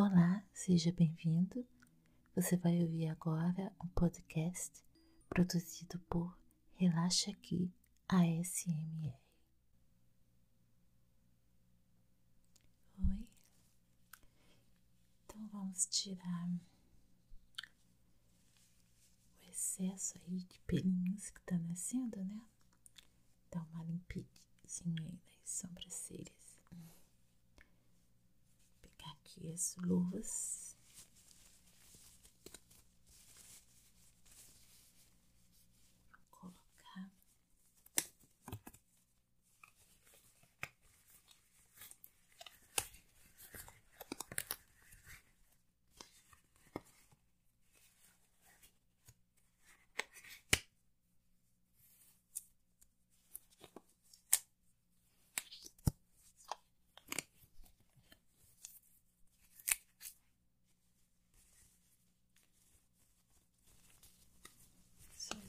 Olá, seja bem-vindo. Você vai ouvir agora um podcast produzido por Relaxa Aqui ASMR. Oi. Então vamos tirar o excesso aí de pelinhos que tá nascendo, né? Dar uma limpidinha aí nas sobrancelhas aqui as luvas.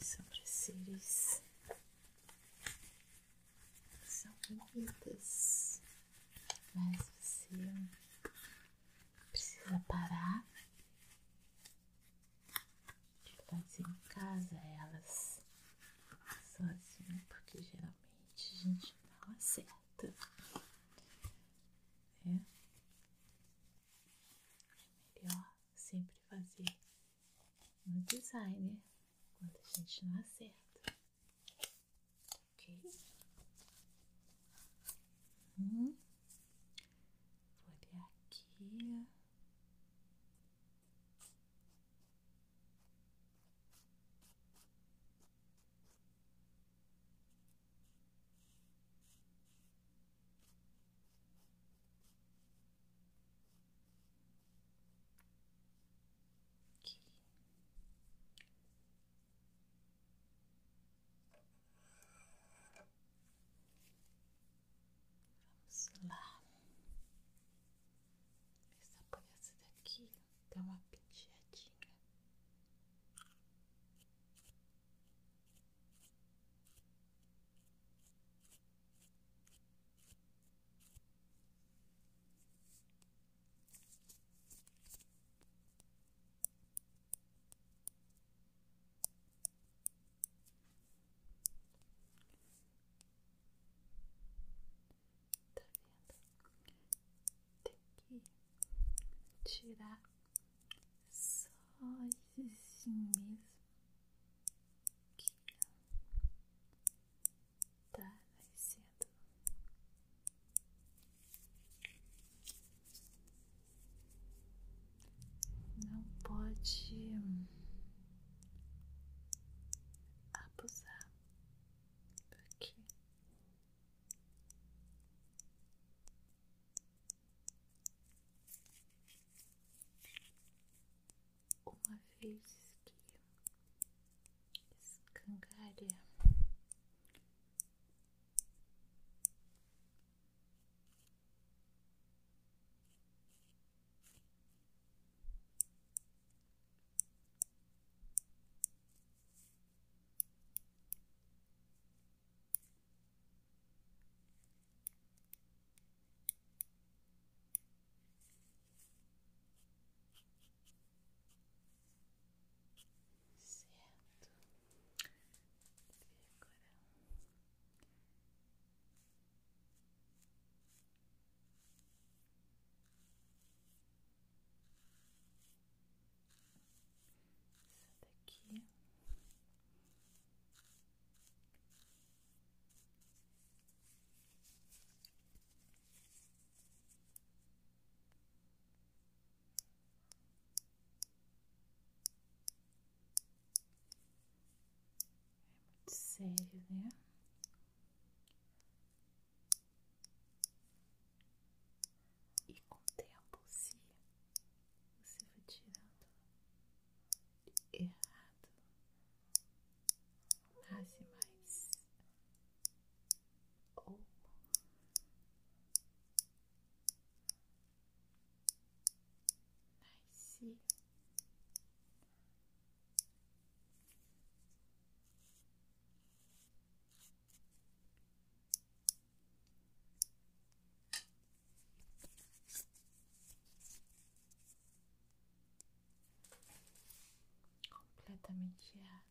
Suas sobrancelhas são bonitas, mas você precisa parar. De fazer em casa elas sozinha, porque geralmente a gente não acerta. É, é melhor sempre fazer no designer quando a gente não acerta. Ok? Hum. Vou olhar aqui. Aqui. Vamos lá. Começar por essa daqui, dá uma penteadinha. Tá vendo? Tem que tirar só assim mesmo. Aqui, ó. Tá nascendo. Não pode abusar. Porque uma vez save you there. vitamin she had.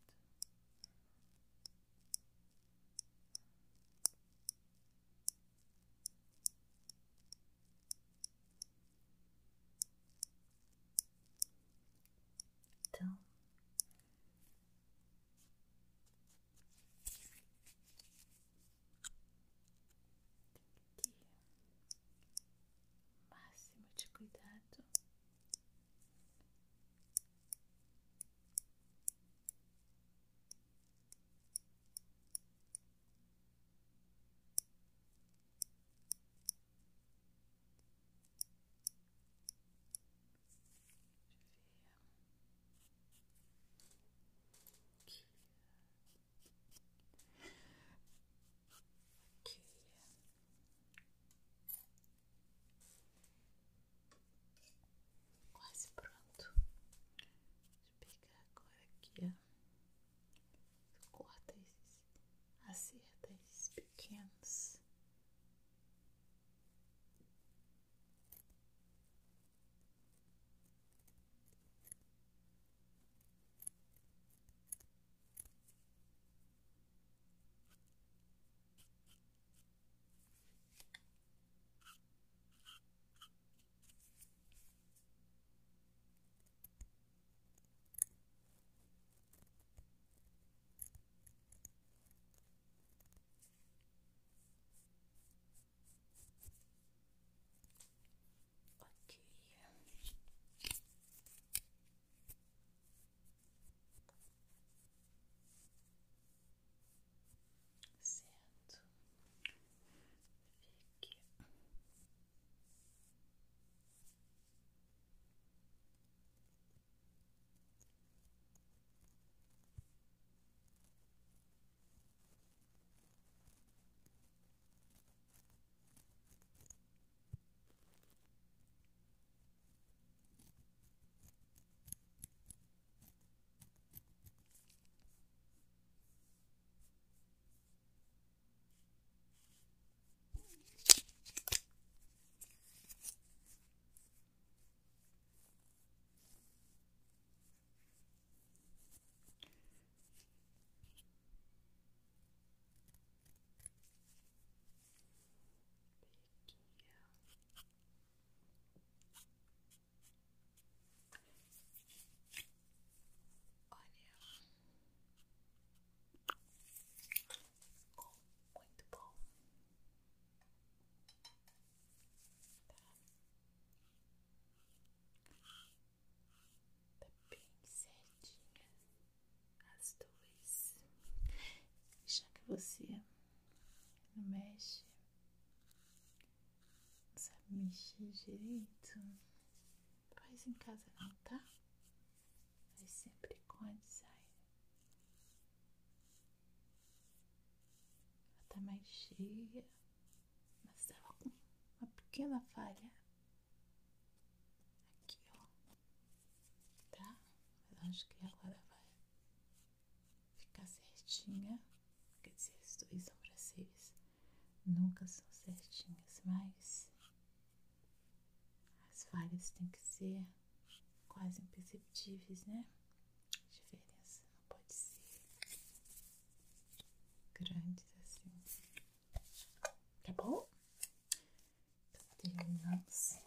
Mexe, não sabe mexer direito, faz em casa não, tá? Faz sempre com a design. Ela tá mais cheia, mas tava com uma pequena falha aqui, ó. Tá? Mas acho que agora vai ficar certinha. Quer dizer, as duas sobrancelhas são certinhas, mas as falhas têm que ser quase imperceptíveis, né? A diferença não pode ser grandes assim. Tá bom? Então, terminamos.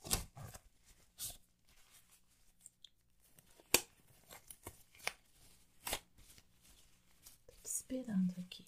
Tô te esperando aqui.